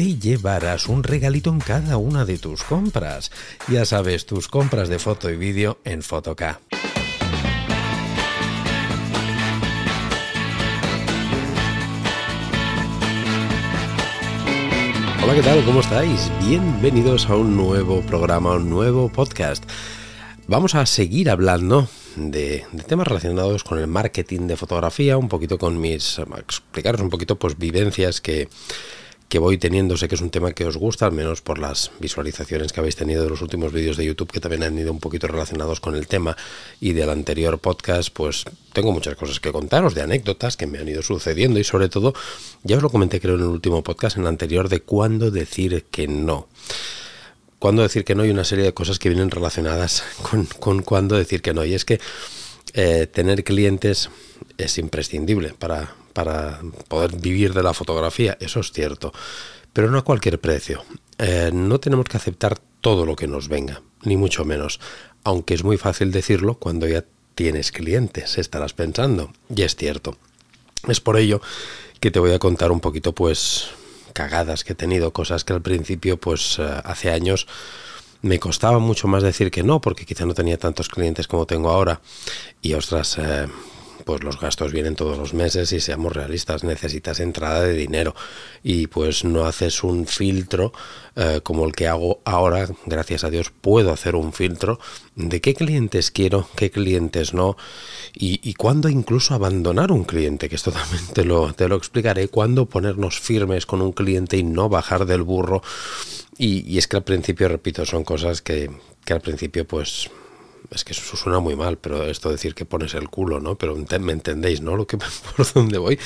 te llevarás un regalito en cada una de tus compras. Ya sabes, tus compras de foto y vídeo en Fotoca. Hola, ¿qué tal? ¿Cómo estáis? Bienvenidos a un nuevo programa, un nuevo podcast. Vamos a seguir hablando de, temas relacionados con el marketing de fotografía, un poquito con mis... explicaros un poquito pues vivencias que que voy teniendo. Sé que es un tema que os gusta, al menos por las visualizaciones que habéis tenido de los últimos vídeos de YouTube, que también han ido un poquito relacionados con el tema. Y del anterior podcast, pues tengo muchas cosas que contaros, de anécdotas que me han ido sucediendo y sobre todo, ya os lo comenté creo en el último podcast, en el anterior, de cuándo decir que no. Cuándo decir que no y una serie de cosas que vienen relacionadas con, cuándo decir que no. Y es que eh, tener clientes es imprescindible para, para poder vivir de la fotografía, eso es cierto, pero no a cualquier precio. Eh, no tenemos que aceptar todo lo que nos venga, ni mucho menos, aunque es muy fácil decirlo cuando ya tienes clientes, estarás pensando, y es cierto. Es por ello que te voy a contar un poquito, pues, cagadas que he tenido, cosas que al principio, pues, eh, hace años me costaba mucho más decir que no, porque quizá no tenía tantos clientes como tengo ahora. Y ostras, eh, pues los gastos vienen todos los meses y seamos realistas, necesitas entrada de dinero. Y pues no haces un filtro eh, como el que hago ahora, gracias a Dios puedo hacer un filtro de qué clientes quiero, qué clientes no y, y cuándo incluso abandonar un cliente, que esto también te lo, te lo explicaré, cuándo ponernos firmes con un cliente y no bajar del burro. Y, y es que al principio, repito, son cosas que, que al principio pues es que eso suena muy mal, pero esto decir que pones el culo, ¿no? Pero me entendéis, ¿no? Lo que por dónde voy,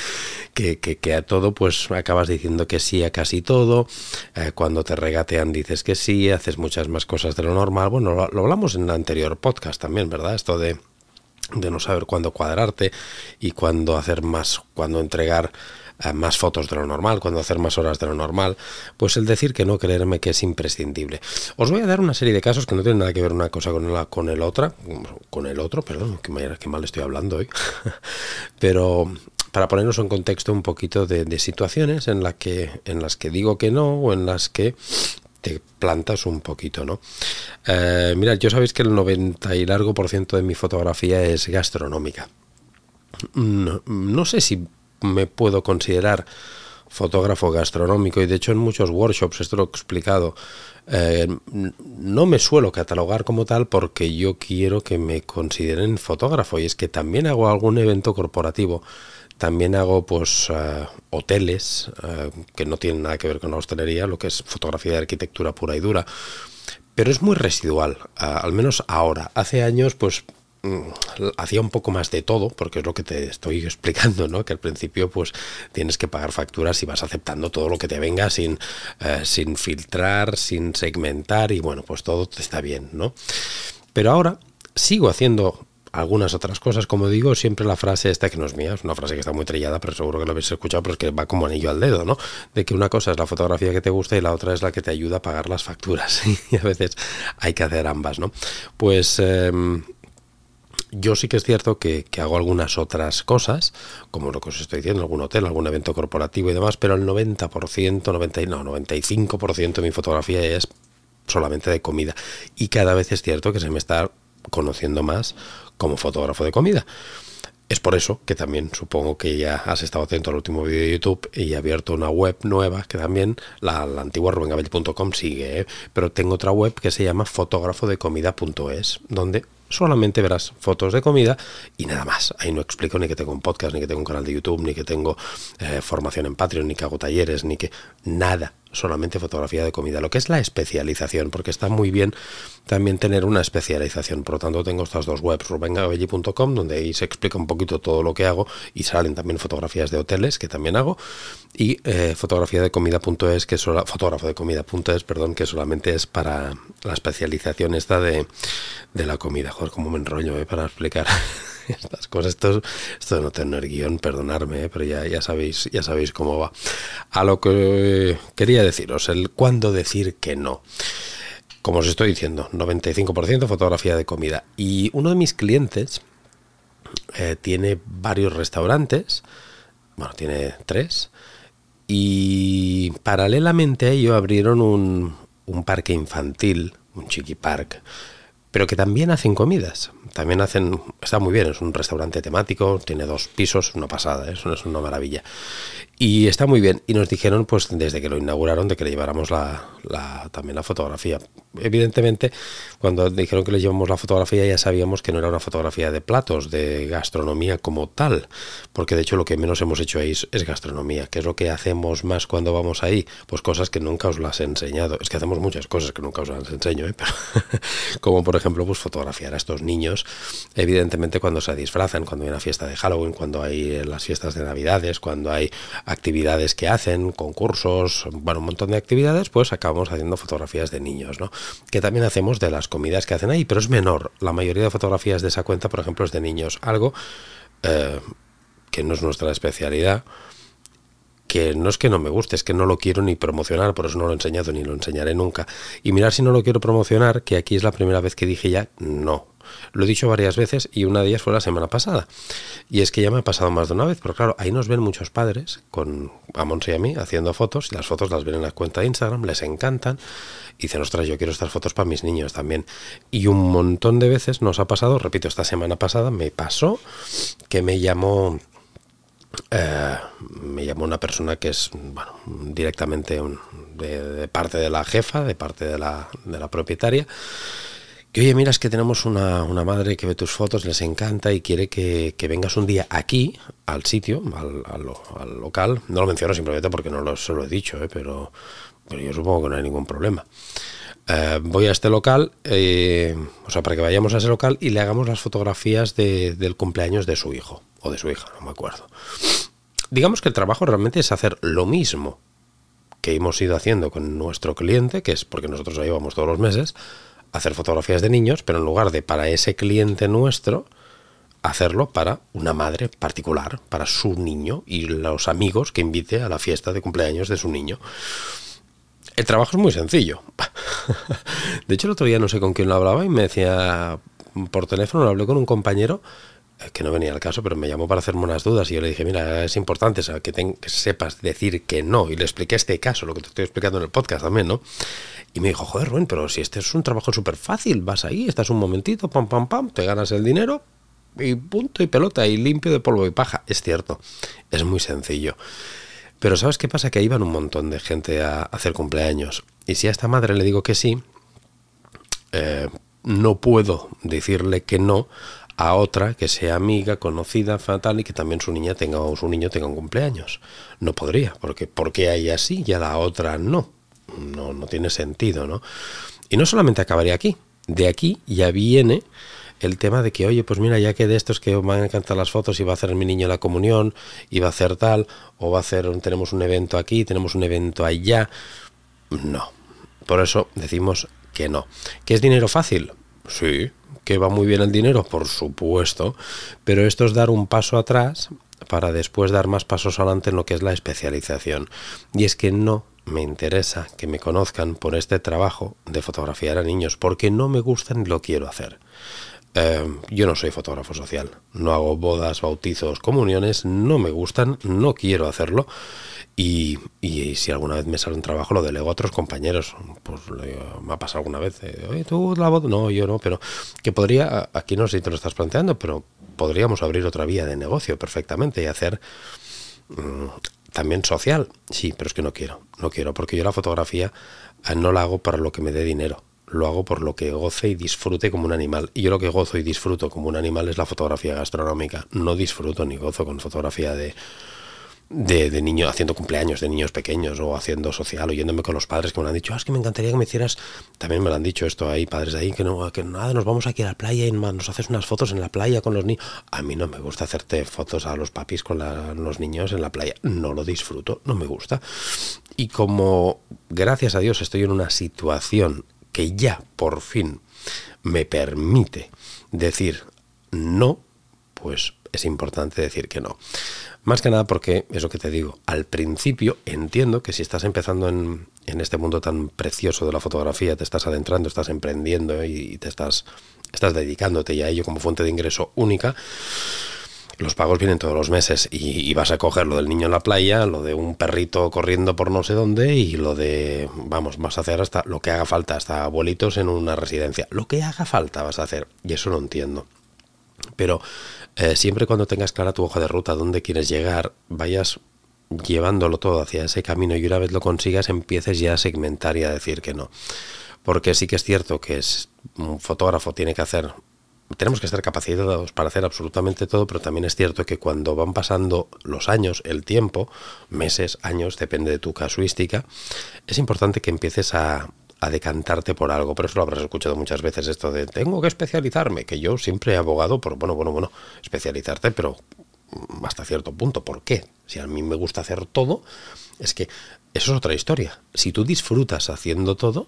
que, que, a todo pues acabas diciendo que sí a casi todo, eh, cuando te regatean dices que sí, haces muchas más cosas de lo normal. Bueno, lo, lo hablamos en el anterior podcast también, ¿verdad? Esto de de no saber cuándo cuadrarte y cuándo hacer más, cuándo entregar más fotos de lo normal, cuando hacer más horas de lo normal, pues el decir que no creerme que es imprescindible. Os voy a dar una serie de casos que no tienen nada que ver una cosa con la con el otra, con el otro, perdón, que mal, mal estoy hablando hoy, pero para ponernos en contexto un poquito de, situaciones en, la que, en las que digo que no o en las que te plantas un poquito, ¿no? Eh, mirad, yo sabéis que el 90 y largo por ciento de mi fotografía es gastronómica. no sé si me puedo considerar fotógrafo gastronómico y de hecho en muchos workshops, esto lo he explicado, eh, no me suelo catalogar como tal porque yo quiero que me consideren fotógrafo. Y es que también hago algún evento corporativo, también hago pues eh, hoteles eh, que no tienen nada que ver con la hostelería, lo que es fotografía de arquitectura pura y dura, pero es muy residual, al menos ahora. Hace años pues hacía un poco más de todo, porque es lo que te estoy explicando, ¿no? Que al principio pues tienes que pagar facturas y vas aceptando todo lo que te venga sin, eh, sin filtrar, sin segmentar y bueno, pues todo está bien, ¿no? Pero ahora sigo haciendo algunas otras cosas, como digo, siempre la frase esta que no es mía, es una frase que está muy trillada, pero seguro que lo habéis escuchado, pero es que va como anillo al dedo, ¿no? De que una cosa es la fotografía que te gusta y la otra es la que te ayuda a pagar las facturas. y a veces hay que hacer ambas, ¿no? Pues em, yo sí que es cierto que, hago algunas otras cosas, como lo que os estoy diciendo, algún hotel, algún evento corporativo y demás, pero el 90%, 90, no, 95% de mi fotografía es solamente de comida. Y cada vez es cierto que se me está conociendo más como fotógrafo de comida. Es por eso que también supongo que ya has estado atento al último vídeo de YouTube y he abierto una web nueva que también la, antigua rubengabell.com sigue, ¿eh? pero tengo otra web que se llama fotógrafodecomida.es, donde solamente verás fotos de comida y nada más. Ahí no explico ni que tengo un podcast, ni que tengo un canal de YouTube, ni que tengo eh, formación en Patreon, ni que hago talleres, ni que nada solamente fotografía de comida, lo que es la especialización, porque está muy bien también tener una especialización. Por lo tanto, tengo estas dos webs, rubengabelli.com, donde ahí se explica un poquito todo lo que hago y salen también fotografías de hoteles, que también hago, y eh, fotografía de comida.es, que es fotógrafo de comida.es, perdón, que solamente es para la especialización esta de, la comida. Joder, como me enrollo eh, para explicar. estas cosas. Esto, esto de no tener guion, perdonarme, ¿eh? pero ya, ya, sabéis, ya sabéis cómo va. A lo que quería deciros, el cuándo decir que no. Como os estoy diciendo, 95% fotografía de comida. Y uno de mis clientes eh, tiene varios restaurantes, bueno, tiene tres, y paralelamente a ello abrieron un, un parque infantil, un chiqui park, pero que también hacen comidas. También hacen, está muy bien, es un restaurante temático, tiene dos pisos, una pasada, eso es una maravilla. Y está muy bien. Y nos dijeron, pues desde que lo inauguraron, de que le lleváramos la, también la fotografía. Evidentemente, cuando dijeron que le llevamos la fotografía, ya sabíamos que no era una fotografía de platos, de gastronomía como tal. Porque de hecho lo que menos hemos hecho ahí es, gastronomía. ¿Qué es lo que hacemos más cuando vamos ahí? Pues cosas que nunca os las he enseñado. Es que hacemos muchas cosas que nunca os las enseño, ¿eh? Pero, como por ejemplo, pues fotografiar a estos niños. Evidentemente cuando se disfrazan, cuando hay una fiesta de Halloween, cuando hay las fiestas de Navidades, cuando hay actividades que hacen, concursos, bueno, un montón de actividades, pues acabamos haciendo fotografías de niños, ¿no? Que también hacemos de las comidas que hacen ahí, pero es menor. La mayoría de fotografías de esa cuenta, por ejemplo, es de niños. Algo eh, que no es nuestra especialidad que no es que no me guste, es que no lo quiero ni promocionar, por eso no lo he enseñado ni lo enseñaré nunca. Y mirar si no lo quiero promocionar, que aquí es la primera vez que dije ya no. Lo he dicho varias veces y una de ellas fue la semana pasada. Y es que ya me ha pasado más de una vez, pero claro, ahí nos ven muchos padres con a y a mí haciendo fotos y las fotos las ven en la cuenta de Instagram, les encantan y dicen, ostras, yo quiero estas fotos para mis niños también. Y un montón de veces nos ha pasado, repito, esta semana pasada me pasó que me llamó eh, me llamó una persona que es directamente de, parte de la jefa, de parte de la, propietaria, que oye, mira, es que tenemos una, madre que ve tus fotos, les encanta y quiere que, vengas un día aquí, al sitio, al, local. No lo menciono simplemente porque no lo, se lo he dicho, ¿eh? pero, yo supongo que no hay ningún problema. Eh, voy a este local, o sea, para que vayamos a ese local y le hagamos las fotografías del cumpleaños de su hijo o de su hija, no me acuerdo. Digamos que el trabajo realmente es hacer lo mismo que hemos ido haciendo con nuestro cliente, que es porque nosotros lo llevamos todos los meses, hacer fotografías de niños, pero en lugar de para ese cliente nuestro, hacerlo para una madre particular, para su niño y los amigos que invite a la fiesta de cumpleaños de su niño. El trabajo es muy sencillo. De hecho, el otro día no sé con quién lo hablaba y me decía por teléfono, lo hablé con un compañero que no venía al caso, pero me llamó para hacerme unas dudas y yo le dije, mira, es importante que, que sepas decir que no. Y le expliqué este caso, lo que te estoy explicando en el podcast también, ¿no? Y me dijo, joder, Rubén, pero si este es un trabajo súper fácil, vas ahí, estás un momentito, pam, pam, pam, te ganas el dinero y punto y pelota y limpio de polvo y paja. Es cierto, es muy sencillo. Pero ¿sabes qué pasa? Que ahí van un montón de gente a hacer cumpleaños. Y si a esta madre le digo que sí, eh, no puedo decirle que no a otra que sea amiga, conocida, fatal y que también su niña tenga o su niño tenga un cumpleaños. No podría, porque porque hay así y a la otra no. No, no tiene sentido, ¿no? Y no solamente acabaría aquí, de aquí ya viene el tema de que, oye, pues mira, ya que de estos que van a encantar las fotos y va a hacer mi niño la comunión, y va a hacer tal, o va a hacer, tenemos un evento aquí, tenemos un evento allá. No. Por eso decimos que no. ¿Que es dinero fácil? Sí, que va muy bien el dinero, por supuesto, pero esto es dar un paso atrás para después dar más pasos adelante en lo que es la especialización. Y es que no me interesa que me conozcan por este trabajo de fotografiar a niños, porque no me gusta ni lo quiero hacer. Eh, yo no soy fotógrafo social, no hago bodas, bautizos, comuniones, no me gustan, no quiero hacerlo. Y, si alguna vez me sale un trabajo, lo delego a otros compañeros. Pues me ha pasado alguna vez. Oye, tú la boda. No, yo no, pero que podría. Aquí no sé si te lo estás planteando, pero podríamos abrir otra vía de negocio perfectamente y hacer mm, también social. Sí, pero es que no quiero, no quiero, porque yo la fotografía eh, no la hago para lo que me dé dinero. Lo hago por lo que goce y disfrute como un animal. Y yo lo que gozo y disfruto como un animal es la fotografía gastronómica. No disfruto ni gozo con fotografía de, de, de niños haciendo cumpleaños de niños pequeños o haciendo social, oyéndome con los padres que me han dicho, ah, es que me encantaría que me hicieras, también me lo han dicho esto ahí, padres de ahí, que no, que nada, nos vamos aquí a la playa y nos haces unas fotos en la playa con los niños. A mí no me gusta hacerte fotos a los papis con los niños en la playa, no lo disfruto, no me gusta. Y como, gracias a Dios, estoy en una situación que ya por fin me permite decir no, pues es importante decir que no. Más que nada porque, eso que te digo, al principio entiendo que si estás empezando en, este mundo tan precioso de la fotografía, te estás adentrando, estás emprendiendo y te estás, estás dedicándote ya a ello como fuente de ingreso única, los pagos vienen todos los meses y, vas a coger lo del niño en la playa, lo de un perrito corriendo por no sé dónde y lo de, vamos, vas a hacer hasta lo que haga falta, hasta abuelitos en una residencia. Lo que haga falta vas a hacer. Y eso lo entiendo. Pero eh, siempre cuando tengas clara tu hoja de ruta, dónde quieres llegar, vayas llevándolo todo hacia ese camino y una vez lo consigas empieces ya a segmentar y a decir que no. Porque sí que es cierto que un fotógrafo tiene que hacer tenemos que estar capacitados para hacer absolutamente todo, pero también es cierto que cuando van pasando los años, el tiempo, meses, años, depende de tu casuística, es importante que empieces a, a decantarte por algo. Pero eso lo habrás escuchado muchas veces, esto de tengo que especializarme, que yo siempre he abogado por, bueno, bueno, bueno, especializarte, pero hasta cierto punto. ¿Por qué? Si a mí me gusta hacer todo, es que eso es otra historia. Si tú disfrutas haciendo todo,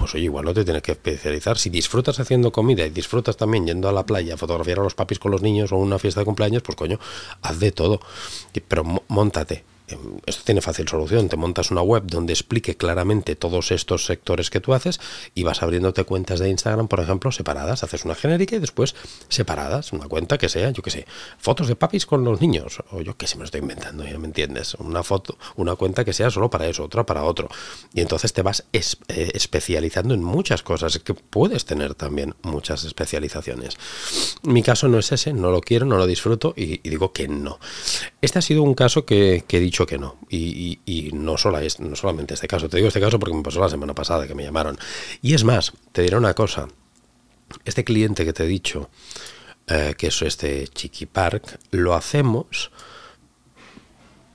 pues oye, igual no te tienes que especializar. Si disfrutas haciendo comida y disfrutas también yendo a la playa a fotografiar a los papis con los niños o una fiesta de cumpleaños, pues coño, haz de todo. Pero montate, esto tiene fácil solución. Te montas una web donde explique claramente todos estos sectores que tú haces y vas abriéndote cuentas de Instagram, por ejemplo, separadas. Haces una genérica y después separadas. Una cuenta que sea, yo qué sé, fotos de papis con los niños. O yo qué sé, me lo estoy inventando, ya me entiendes. Una foto, una cuenta que sea solo para eso, otra para otro. Y entonces te vas eh, especializando en muchas cosas. que puedes tener también muchas especializaciones. Mi caso no es ese, no lo quiero, no lo disfruto y, digo que no. Este ha sido un caso que he dicho que no. Y, no, solo es, no solamente este caso, te digo este caso porque me pasó la semana pasada que me llamaron. Y es más, te diré una cosa, este cliente que te he dicho, eh, que es este Chiqui Park, lo hacemos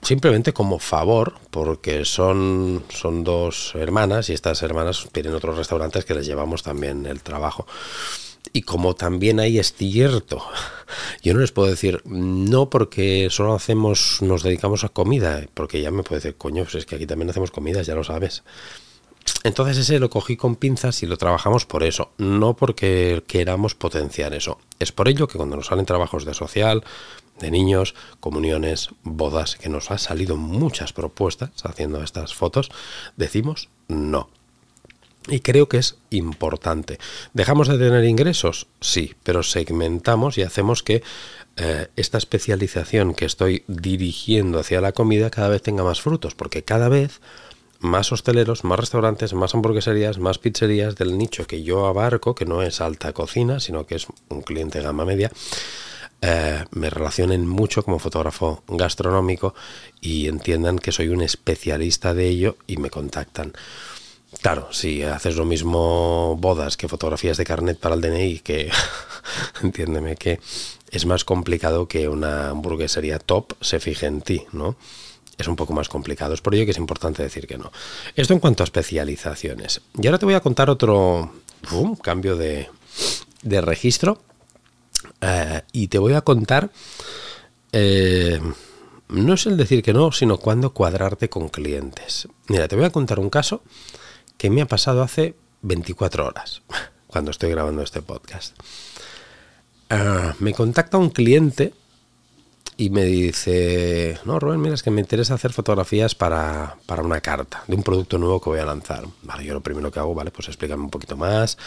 simplemente como favor, porque son, son dos hermanas y estas hermanas tienen otros restaurantes que les llevamos también el trabajo. Y como también ahí es cierto, yo no les puedo decir no porque solo hacemos, nos dedicamos a comida, porque ya me puede decir, coño, pues es que aquí también hacemos comidas, ya lo sabes. Entonces ese lo cogí con pinzas y lo trabajamos por eso, no porque queramos potenciar eso. Es por ello que cuando nos salen trabajos de social, de niños, comuniones, bodas, que nos han salido muchas propuestas haciendo estas fotos, decimos no. Y creo que es importante. ¿Dejamos de tener ingresos? Sí, pero segmentamos y hacemos que eh, esta especialización que estoy dirigiendo hacia la comida cada vez tenga más frutos, porque cada vez más hosteleros, más restaurantes, más hamburgueserías, más pizzerías del nicho que yo abarco, que no es alta cocina, sino que es un cliente gama media, eh, me relacionen mucho como fotógrafo gastronómico y entiendan que soy un especialista de ello y me contactan. Claro, si haces lo mismo bodas que fotografías de carnet para el DNI, que entiéndeme que es más complicado que una hamburguesería top se fije en ti, ¿no? Es un poco más complicado, es por ello que es importante decir que no. Esto en cuanto a especializaciones. Y ahora te voy a contar otro cambio de, registro eh, y te voy a contar, eh, no es el decir que no, sino cuándo cuadrarte con clientes. Mira, te voy a contar un caso me ha pasado hace 24 horas, cuando estoy grabando este podcast. Ah, me contacta un cliente y me dice, no, Rubén, mira, es que me interesa hacer fotografías para, una carta de un producto nuevo que voy a lanzar. Vale, yo lo primero que hago, vale, pues explícame un poquito más,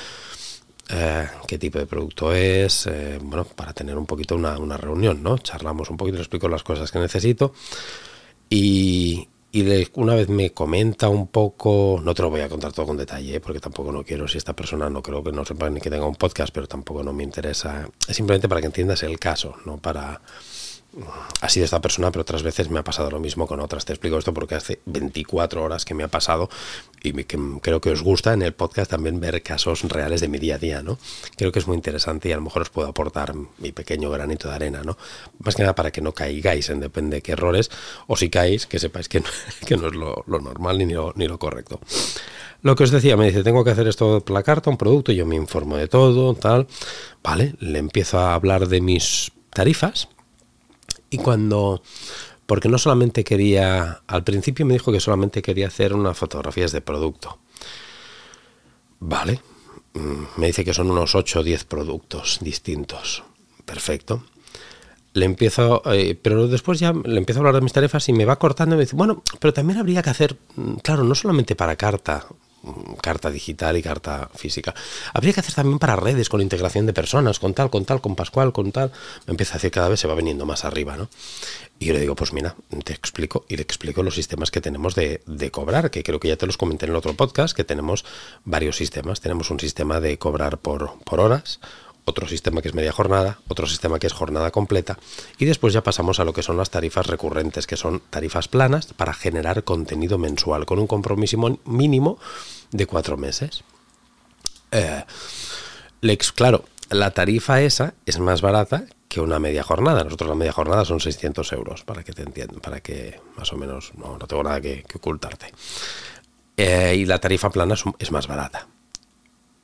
eh, qué tipo de producto es, eh, bueno, para tener un poquito una, una, reunión, ¿no? Charlamos un poquito, explico las cosas que necesito y, y una vez me comenta un poco, no te lo voy a contar todo con detalle, ¿eh? porque tampoco no quiero, si esta persona no creo que no sepa ni que tenga un podcast, pero tampoco no me interesa, es simplemente para que entiendas el caso, no para ha sido esta persona, pero otras veces me ha pasado lo mismo con otras. Te explico esto porque hace 24 horas que me ha pasado y que creo que os gusta en el podcast también ver casos reales de mi día a día, ¿no? Creo que es muy interesante y a lo mejor os puedo aportar mi pequeño granito de arena, ¿no? Más que nada para que no caigáis en depende de qué errores, o si caéis, que sepáis que no, que no es lo, normal ni lo, ni lo correcto. Lo que os decía, me dice, tengo que hacer esto la carta, un producto, yo me informo de todo, tal. Vale, le empiezo a hablar de mis tarifas y cuando, porque no solamente quería, al principio me dijo que solamente quería hacer unas fotografías de producto. Vale, mm, me dice que son unos 8 o 10 productos distintos. Perfecto. Le empiezo, eh, pero después ya le empiezo a hablar de mis tarifas y me va cortando y me dice, bueno, pero también habría que hacer, mm, claro, no solamente para carta, carta digital y carta física. Habría que hacer también para redes, con integración de personas, con tal, con tal, con Pascual, con tal. Me empieza a decir cada vez se va viniendo más arriba, ¿no? Y yo le digo, pues mira, te explico y le explico los sistemas que tenemos de, de cobrar, que creo que ya te los comenté en el otro podcast, que tenemos varios sistemas. Tenemos un sistema de cobrar por, por horas, otro sistema que es media jornada, otro sistema que es jornada completa y después ya pasamos a lo que son las tarifas recurrentes, que son tarifas planas para generar contenido mensual con un compromiso mínimo de cuatro meses. Eh, claro, la tarifa esa es más barata que una media jornada. Nosotros la media jornada son 600 euros, para que te entiendan, para que más o menos no, tengo nada que, ocultarte. Eh, y la tarifa plana es más barata.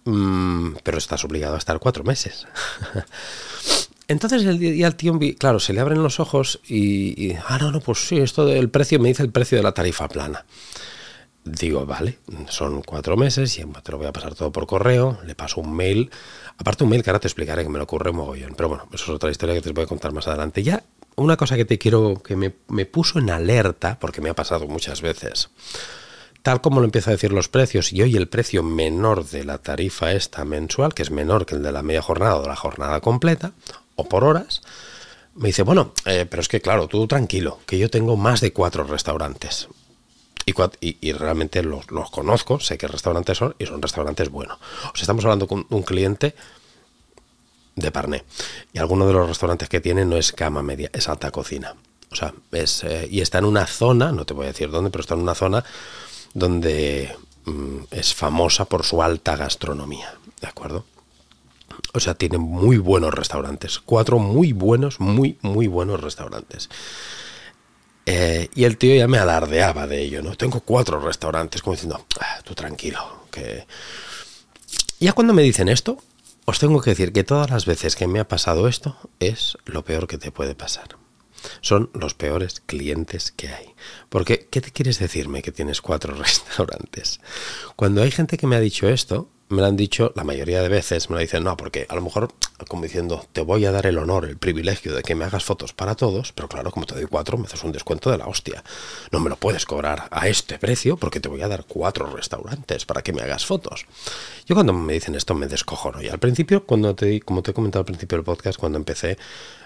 Mm, pero estás obligado a estar cuatro meses. Entonces el, y al tío, claro, se le abren los ojos y, ah, no, no, pues sí, esto del precio me dice el precio de la tarifa plana. Digo, vale, son cuatro meses y te lo voy a pasar todo por correo, le paso un mail, aparte un mail que ahora te explicaré que me lo ocurre un mogollón, pero bueno, eso es otra historia que te voy a contar más adelante. Ya, una cosa que te quiero, que me, me puso en alerta, porque me ha pasado muchas veces, tal como lo empiezo a decir los precios y hoy el precio menor de la tarifa esta mensual, que es menor que el de la media jornada o de la jornada completa, o por horas, me dice, bueno, eh, pero es que claro, tú tranquilo, que yo tengo más de cuatro restaurantes. Y, realmente los, conozco, sé qué restaurantes son y son restaurantes buenos. O sea, estamos hablando con un cliente de Parné. Y alguno de los restaurantes que tiene no es cama media, es alta cocina. O sea, es, eh, y está en una zona, no te voy a decir dónde, pero está en una zona donde mm, es famosa por su alta gastronomía, ¿de acuerdo? O sea, tiene muy buenos restaurantes, cuatro muy buenos, muy, muy buenos restaurantes. Eh, y el tío ya me alardeaba de ello, ¿no? Tengo cuatro restaurantes, como diciendo, ah, tú tranquilo, que... Ya cuando me dicen esto, os tengo que decir que todas las veces que me ha pasado esto es lo peor que te puede pasar son los peores clientes que hay. Porque, ¿qué te quieres decirme que tienes cuatro restaurantes? Cuando hay gente que me ha dicho esto, me lo han dicho la mayoría de veces, me lo dicen, no, porque a lo mejor, como diciendo, te voy a dar el honor, el privilegio de que me hagas fotos para todos, pero claro, como te doy cuatro, me haces un descuento de la hostia. No me lo puedes cobrar a este precio porque te voy a dar cuatro restaurantes para que me hagas fotos. Yo cuando me dicen esto me descojono. Y al principio, cuando te, como te he comentado al principio del podcast, cuando empecé,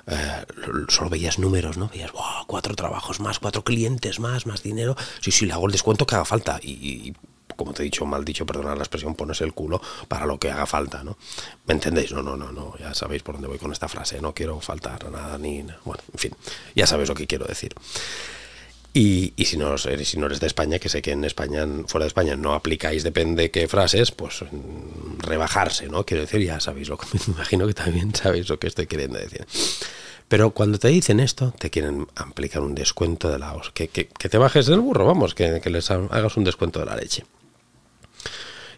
eh, solo veías números, ¿no? Veías, cuatro trabajos más, cuatro clientes más, más dinero. Sí, sí, le hago el descuento que haga falta. y como te he dicho, mal dicho, perdonad la expresión, pones el culo para lo que haga falta, ¿no? ¿Me entendéis? No, no, no, no, ya sabéis por dónde voy con esta frase, no quiero faltar a nada ni... Bueno, en fin, ya sabéis lo que quiero decir. Y, si, no, si no eres de España, que sé que en España, fuera de España, no aplicáis, depende qué frases, pues mm, rebajarse, ¿no? Quiero decir, ya sabéis lo que me imagino que también sabéis lo que estoy queriendo decir. Pero cuando te dicen esto, te quieren aplicar un descuento de la... Que, que, que te bajes del burro, vamos, que, que les hagas un descuento de la leche.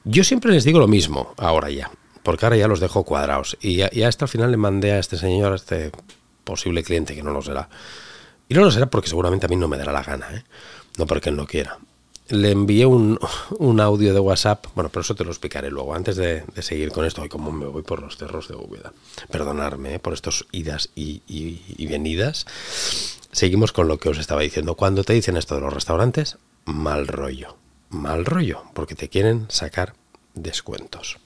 Yo siempre les digo lo mismo, ahora ya, porque ahora ya los dejo cuadrados. Y ya, hasta al final le mandé a este señor, a este posible cliente, que no lo será. Y no lo será porque seguramente a mí no me dará la gana, ¿eh? no porque él no quiera. Le envié un, audio de WhatsApp, bueno, pero eso te lo explicaré luego, antes de, seguir con esto, y como me voy por los cerros de Úbeda. Perdonarme ¿eh? por estos idas y, y venidas. Seguimos con lo que os estaba diciendo. Cuando te dicen esto de los restaurantes, mal rollo mal rollo, porque te quieren sacar descuentos.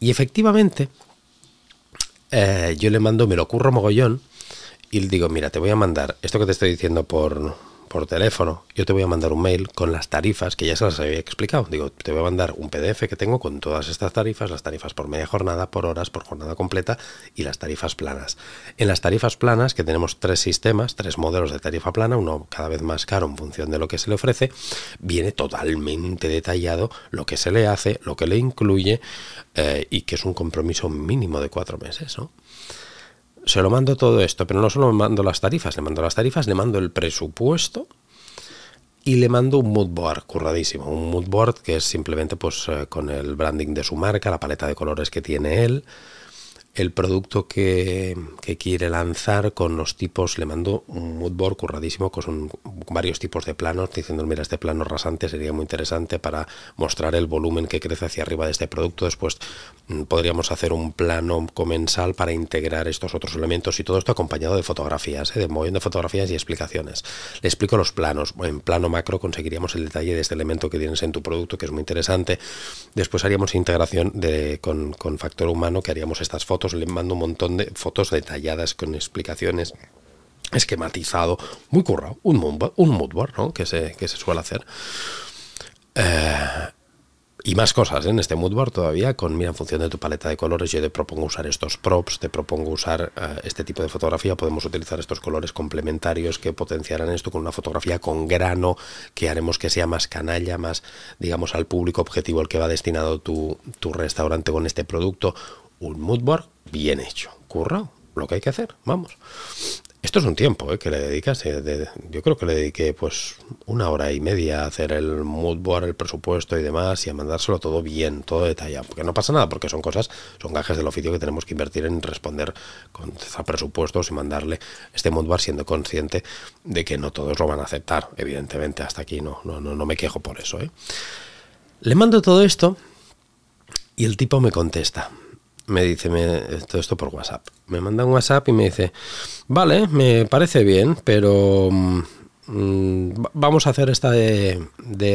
Y efectivamente, eh, yo le mando, me lo curro mogollón, y le digo, mira, te voy a mandar esto que te estoy diciendo por, por teléfono, yo te voy a mandar un mail con las tarifas que ya se las había explicado. Digo, te voy a mandar un PDF que tengo con todas estas tarifas, las tarifas por media jornada, por horas, por jornada completa y las tarifas planas. En las tarifas planas, que tenemos tres sistemas, tres modelos de tarifa plana, uno cada vez más caro en función de lo que se le ofrece, viene totalmente detallado lo que se le hace, lo que le incluye eh, y que es un compromiso mínimo de cuatro meses, ¿no? Se lo mando todo esto, pero no solo mando las tarifas, le mando las tarifas, le mando el presupuesto y le mando un mood board curradísimo, un mood board que es simplemente pues eh, con el branding de su marca, la paleta de colores que tiene él, el producto que, quiere lanzar con los tipos, le mando un moodboard curradísimo con varios tipos de planos, diciendo, mira, este plano rasante sería muy interesante para mostrar el volumen que crece hacia arriba de este producto. Después mm, podríamos hacer un plano comensal para integrar estos otros elementos y todo esto acompañado de fotografías, ¿eh? de movimiento de fotografías y explicaciones. Le explico los planos. En plano macro conseguiríamos el detalle de este elemento que tienes en tu producto, que es muy interesante. Después haríamos integración de, con, con factor humano, que haríamos estas fotos le mando un montón de fotos detalladas con explicaciones esquematizado, muy currado, un, un moodboard, ¿no? Que se, que se suele hacer. Eh, y más cosas ¿eh? en este moodboard todavía, con mira, en función de tu paleta de colores, yo te propongo usar estos props, te propongo usar eh, este tipo de fotografía, podemos utilizar estos colores complementarios que potenciarán esto con una fotografía con grano, que haremos que sea más canalla, más, digamos, al público objetivo al que va destinado tu, tu restaurante con este producto, un moodboard bien hecho, currado, lo que hay que hacer, vamos. Esto es un tiempo ¿eh? que le dedicas. Eh, yo creo que le dediqué pues una hora y media a hacer el moodboard, el presupuesto y demás y a mandárselo todo bien, todo detallado. Porque no pasa nada, porque son cosas, son gajes del oficio que tenemos que invertir en responder con presupuestos y mandarle este moodboard siendo consciente de que no todos lo van a aceptar. Evidentemente, hasta aquí no, no, no, no me quejo por eso. ¿eh? Le mando todo esto y el tipo me contesta me dice me, todo esto por WhatsApp. Me manda un WhatsApp y me dice, vale, me parece bien, pero mm, vamos a hacer esta de,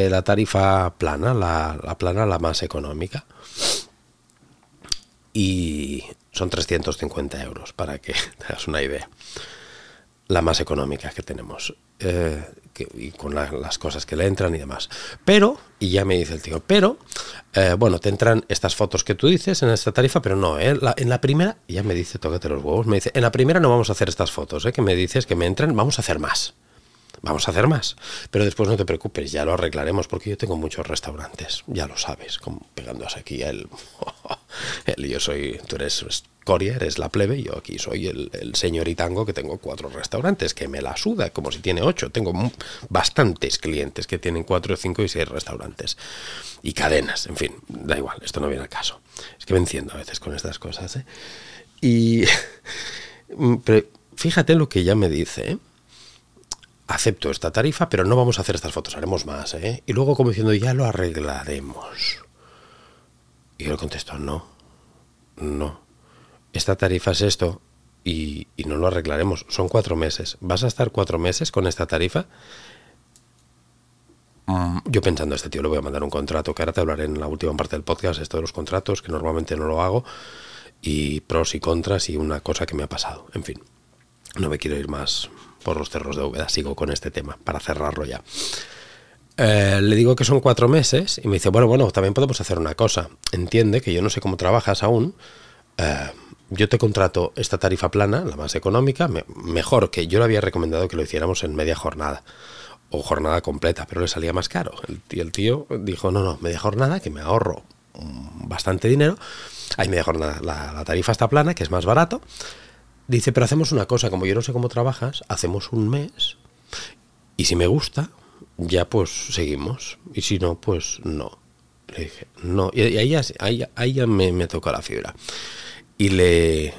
la tarifa plana, la, la, plana la más económica. Y son 350 euros, para que te hagas una idea. La más económica que tenemos. Eh, y con las cosas que le entran y demás. Pero, y ya me dice el tío, pero, eh, bueno, te entran estas fotos que tú dices en esta tarifa, pero no, eh, en la primera, ya me dice, tócate los huevos, me dice, en la primera no vamos a hacer estas fotos, eh, que me dices que me entran, vamos a hacer más. Vamos a hacer más. Pero después no te preocupes, ya lo arreglaremos porque yo tengo muchos restaurantes, ya lo sabes, como pegándose aquí el, el yo soy, tú eres Coria eres la plebe, yo aquí soy el, el señoritango que tengo cuatro restaurantes, que me la suda, como si tiene ocho. Tengo bastantes clientes que tienen cuatro, cinco y seis restaurantes. Y cadenas, en fin, da igual, esto no viene al caso. Es que me enciendo a veces con estas cosas. ¿eh? Y pero fíjate lo que ya me dice. ¿eh? Acepto esta tarifa, pero no vamos a hacer estas fotos, haremos más. ¿eh? Y luego como diciendo, ya lo arreglaremos. Y yo le contesto, no, no esta tarifa es esto y, no lo arreglaremos. Son cuatro meses. ¿Vas a estar cuatro meses con esta tarifa? Mm. Yo pensando, a este tío le voy a mandar un contrato, que ahora te hablaré en la última parte del podcast, esto de los contratos, que normalmente no lo hago, y pros y contras y una cosa que me ha pasado. En fin, no me quiero ir más por los cerros de Úbeda, sigo con este tema, para cerrarlo ya. Eh, le digo que son cuatro meses y me dice, bueno, bueno, también podemos hacer una cosa. Entiende que yo no sé cómo trabajas aún. Eh, yo te contrato esta tarifa plana, la más económica, mejor que yo le había recomendado que lo hiciéramos en media jornada o jornada completa, pero le salía más caro. El, el tío dijo, no, no, media jornada, que me ahorro bastante dinero. Hay media jornada, la, tarifa está plana, que es más barato. Dice, pero hacemos una cosa, como yo no sé ccómo trabajas, hacemos un mes y si me gusta, ya pues seguimos. Y si no, pues no. Le dije, no. Y ahí ya me, me tocó la fibra y le...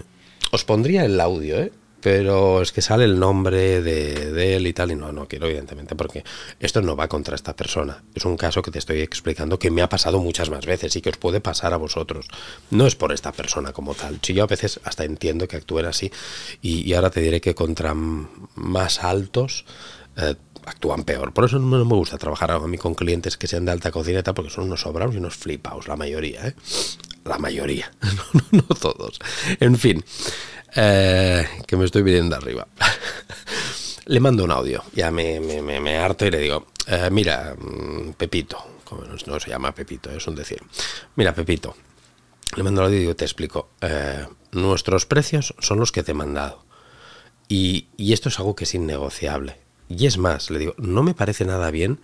Os pondría el audio, ¿eh? Pero es que sale el nombre de, él y tal, y no, no quiero, evidentemente, porque esto no va contra esta persona. Es un caso que te estoy explicando que me ha pasado muchas más veces y que os puede pasar a vosotros. No es por esta persona como tal. Si yo a veces hasta entiendo que actúen así, y, ahora te diré que contra más altos. Eh, actúan peor. Por eso no me gusta trabajar a mí con clientes que sean de alta cocina y tal, porque son unos sobrados y unos flipaos, la mayoría. ¿eh? la mayoría, no, todos. En fin, eh, que me estoy viniendo arriba. le mando un audio, ya me, me, me, harto y le digo, eh, mira, mm, Pepito, como no, se llama Pepito, es un decir, mira, Pepito, le mando un audio y digo, te explico, eh, nuestros precios son los que te he mandado. Y, y esto es algo que es innegociable. Y es más, le digo, no me parece nada bien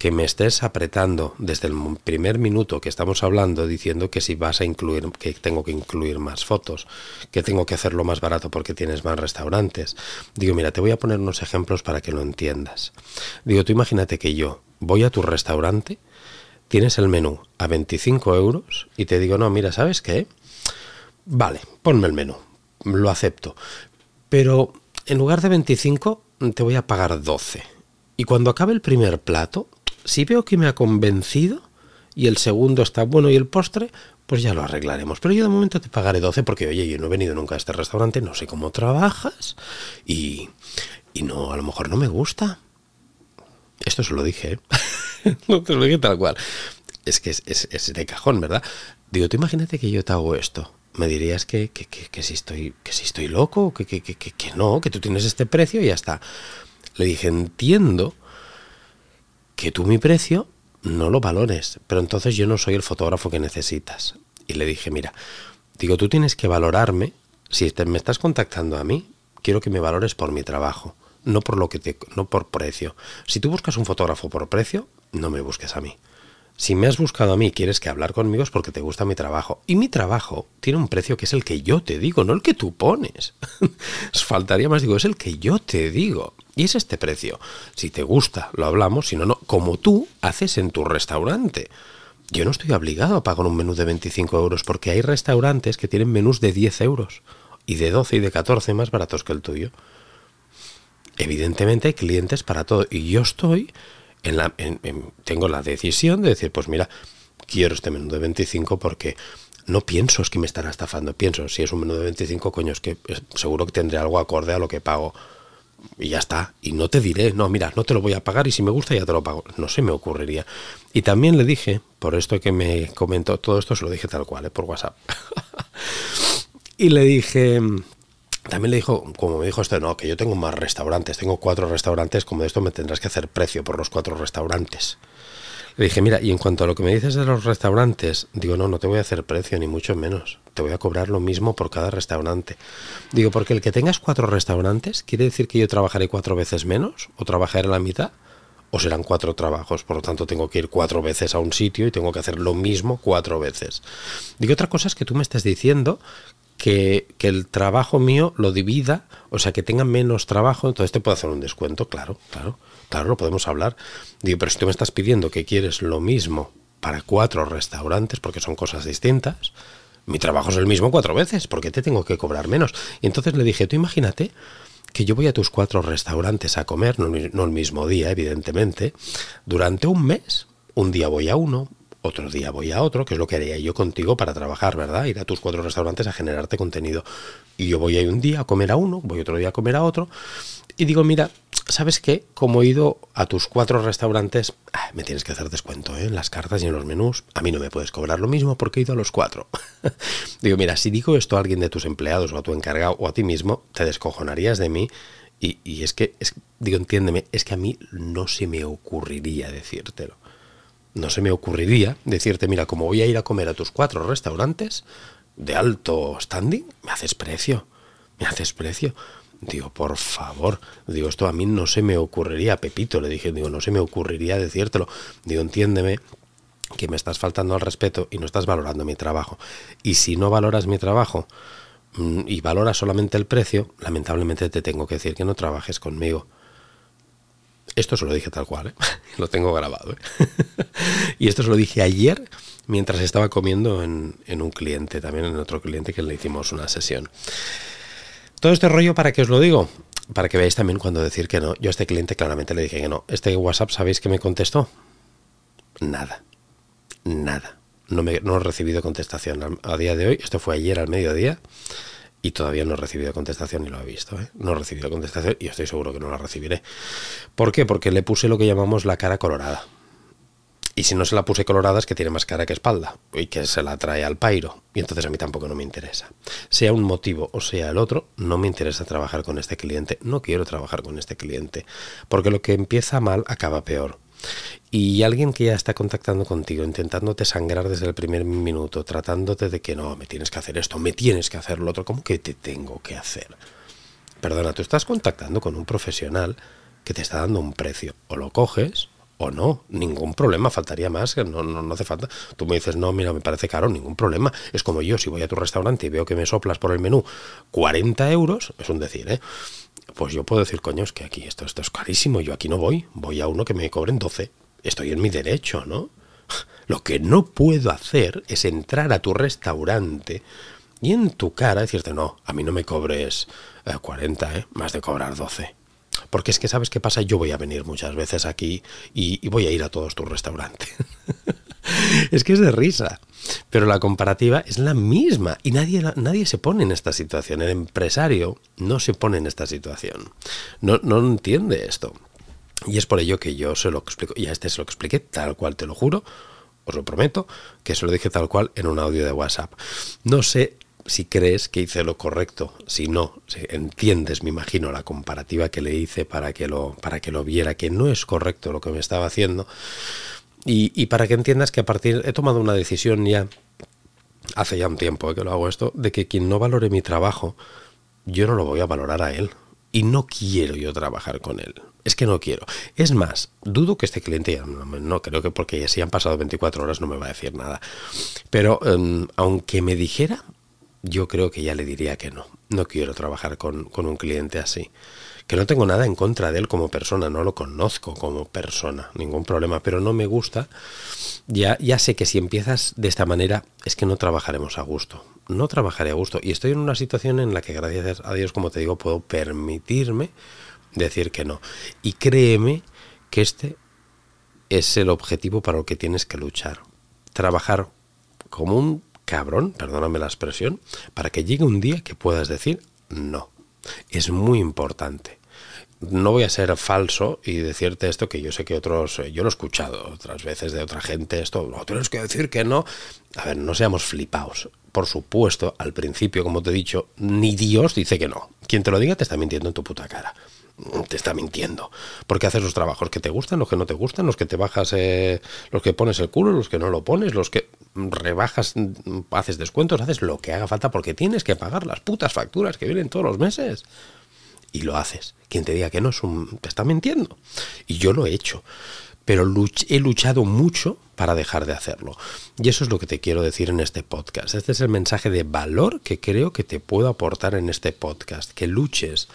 que me estés apretando desde el primer minuto que estamos hablando diciendo que si vas a incluir, que tengo que incluir más fotos, que tengo que hacerlo más barato porque tienes más restaurantes. Digo, mira, te voy a poner unos ejemplos para que lo entiendas. Digo, tú imagínate que yo voy a tu restaurante, tienes el menú a 25 euros y te digo, no, mira, ¿sabes qué? Vale, ponme el menú, lo acepto. Pero en lugar de 25 te voy a pagar 12. Y cuando acabe el primer plato, si veo que me ha convencido y el segundo está bueno y el postre, pues ya lo arreglaremos. Pero yo de momento te pagaré 12 porque, oye, yo no he venido nunca a este restaurante, no sé cómo trabajas y, y no, a lo mejor no me gusta. Esto se lo dije, ¿eh? no te lo dije tal cual. Es que es, es, de cajón, ¿verdad? Digo, tú imagínate que yo te hago esto. Me dirías que, que, que, que si estoy que si estoy loco, que, que no, que tú tienes este precio y ya está. Le dije, entiendo que tú mi precio no lo valores, pero entonces yo no soy el fotógrafo que necesitas. Y le dije, mira, digo, tú tienes que valorarme, si me estás contactando a mí, quiero que me valores por mi trabajo, no por lo que te, no por precio. Si tú buscas un fotógrafo por precio, no me busques a mí. Si me has buscado a mí y quieres que hablar conmigo es porque te gusta mi trabajo. Y mi trabajo tiene un precio que es el que yo te digo, no el que tú pones. Faltaría más, digo, es el que yo te digo. Y es este precio. Si te gusta, lo hablamos, si no, no. Como tú haces en tu restaurante. Yo no estoy obligado a pagar un menú de 25 euros porque hay restaurantes que tienen menús de 10 euros y de 12 y de 14 más baratos que el tuyo. Evidentemente hay clientes para todo y yo estoy en la, tengo la decisión de decir, pues mira, quiero este menú de 25 porque no pienso es que me están estafando, pienso, si es un menú de 25, coño, es que seguro que tendré algo acorde a lo que pago. Y ya está. Y no te diré, no, mira, no te lo voy a pagar y si me gusta ya te lo pago. No se me ocurriría. Y también le dije, por esto que me comentó, todo esto se lo dije tal cual, ¿eh? por WhatsApp. y le dije, también le dijo, como me dijo esto, no, que yo tengo más restaurantes, tengo cuatro restaurantes, como de esto me tendrás que hacer precio por los cuatro restaurantes. Le dije, mira, y en cuanto a lo que me dices de los restaurantes, digo, no, no te voy a hacer precio, ni mucho menos. Te voy a cobrar lo mismo por cada restaurante. Digo, porque el que tengas cuatro restaurantes, ¿quiere decir que yo trabajaré cuatro veces menos? ¿O trabajaré la mitad? ¿O serán cuatro trabajos? Por lo tanto, tengo que ir cuatro veces a un sitio y tengo que hacer lo mismo cuatro veces. Digo, otra cosa es que tú me estás diciendo que, el trabajo mío lo divida, o sea, que tenga menos trabajo, entonces te puedo hacer un descuento, claro, claro, claro, lo podemos hablar. Digo, pero si tú me estás pidiendo que quieres lo mismo para cuatro restaurantes, porque son cosas distintas, mi trabajo es el mismo cuatro veces, ¿por qué te tengo que cobrar menos? Y entonces le dije, tú imagínate que yo voy a tus cuatro restaurantes a comer, no el mismo día, evidentemente, durante un mes. Un día voy a uno, otro día voy a otro, que es lo que haría yo contigo para trabajar, ¿verdad? Ir a tus cuatro restaurantes a generarte contenido. Y yo voy ahí un día a comer a uno, voy otro día a comer a otro, y digo, mira, ¿sabes qué? Como he ido a tus cuatro restaurantes, ah, me tienes que hacer descuento ¿eh? en las cartas y en los menús. A mí no me puedes cobrar lo mismo porque he ido a los cuatro. digo, mira, si digo esto a alguien de tus empleados o a tu encargado o a ti mismo, te descojonarías de mí. Y, y es que, es, digo, entiéndeme, es que a mí no se me ocurriría decírtelo no se me ocurriría decirte, mira, como voy a ir a comer a tus cuatro restaurantes de alto standing, me haces precio, me haces precio. Digo, por favor, digo, esto a mí no se me ocurriría, Pepito, le dije, digo, no se me ocurriría decírtelo. Digo, entiéndeme que me estás faltando al respeto y no estás valorando mi trabajo. Y si no valoras mi trabajo mm, y valoras solamente el precio, lamentablemente te tengo que decir que no trabajes conmigo. Esto se lo dije tal cual, ¿eh? lo tengo grabado. ¿eh? y esto se lo dije ayer mientras estaba comiendo en, un cliente, también en otro cliente que le hicimos una sesión. Todo este rollo, ¿para qué os lo digo? Para que veáis también cuando decir que no. Yo a este cliente claramente le dije que no. Este WhatsApp, ¿sabéis que me contestó? Nada. Nada. No, me, no he recibido contestación. A día de hoy, esto fue ayer al mediodía, y todavía no he recibido contestación y lo he visto. ¿eh? No he recibido contestación y estoy seguro que no la recibiré. ¿Por qué? Porque le puse lo que llamamos la cara colorada. Y si no se la puse colorada es que tiene más cara que espalda y que se la trae al pairo. Y entonces a mí tampoco no me interesa. Sea un motivo o sea el otro, no me interesa trabajar con este cliente. No quiero trabajar con este cliente. Porque lo que empieza mal acaba peor. Y alguien que ya está contactando contigo, intentándote sangrar desde el primer minuto, tratándote de que no, me tienes que hacer esto, me tienes que hacer lo otro, ¿cómo que te tengo que hacer? Perdona, tú estás contactando con un profesional que te está dando un precio. O lo coges o no, ningún problema, faltaría más, no, no, no, hace falta. Tú me dices, no, mira, me parece caro, ningún problema. Es como yo, si voy a tu restaurante y veo que me soplas por el menú 40 euros, es un decir, ¿eh? Pues yo puedo decir, coño, es que aquí esto, esto es carísimo, yo aquí no voy, voy a uno que me cobren 12. Estoy en mi derecho, ¿no? Lo que no puedo hacer es entrar a tu restaurante y en tu cara decirte, no, a mí no me cobres 40, ¿eh? Más de cobrar 12. Porque es que sabes qué pasa, yo voy a venir muchas veces aquí y, voy a ir a todos tus restaurantes. es que es de risa. Pero la comparativa es la misma y nadie, nadie se pone en esta situación. El empresario no se pone en esta situación. No, no entiende esto. Y es por ello que yo se lo explico. Y a este se lo expliqué tal cual, te lo juro. Os lo prometo, que se lo dije tal cual en un audio de WhatsApp. No sé si crees que hice lo correcto, si no, si entiendes, me imagino, la comparativa que le hice para que lo, para que lo viera, que no es correcto lo que me estaba haciendo, y, y para que entiendas que a partir, he tomado una decisión ya, hace ya un tiempo que lo hago esto, de que quien no valore mi trabajo, yo no lo voy a valorar a él. Y no quiero yo trabajar con él. Es que no quiero. Es más, dudo que este cliente, no, creo que porque si han pasado 24 horas no me va a decir nada. Pero em, aunque me dijera, yo creo que ya le diría que no. No quiero trabajar con, con, un cliente así. Que no tengo nada en contra de él como persona, no lo conozco como persona, ningún problema, pero no me gusta. Ya, ya sé que si empiezas de esta manera es que no trabajaremos a gusto. No trabajaré a gusto. Y estoy en una situación en la que gracias a Dios, como te digo, puedo permitirme decir que no. Y créeme que este es el objetivo para el que tienes que luchar. Trabajar como un cabrón, perdóname la expresión, para que llegue un día que puedas decir no. Es muy importante. No voy a ser falso y decirte esto que yo sé que otros, eh, yo lo he escuchado otras veces de otra gente, esto, no tienes que decir que no. A ver, no seamos flipaos. Por supuesto, al principio, como te he dicho, ni Dios dice que no. Quien te lo diga te está mintiendo en tu puta cara te está mintiendo. Porque haces los trabajos que te gustan, los que no te gustan, los que te bajas, eh, los que pones el culo, los que no lo pones, los que rebajas, haces descuentos, haces lo que haga falta porque tienes que pagar las putas facturas que vienen todos los meses. Y lo haces. Quien te diga que no es un... te está mintiendo. Y yo lo he hecho. Pero he luchado mucho para dejar de hacerlo. Y eso es lo que te quiero decir en este podcast. Este es el mensaje de valor que creo que te puedo aportar en este podcast. Que luches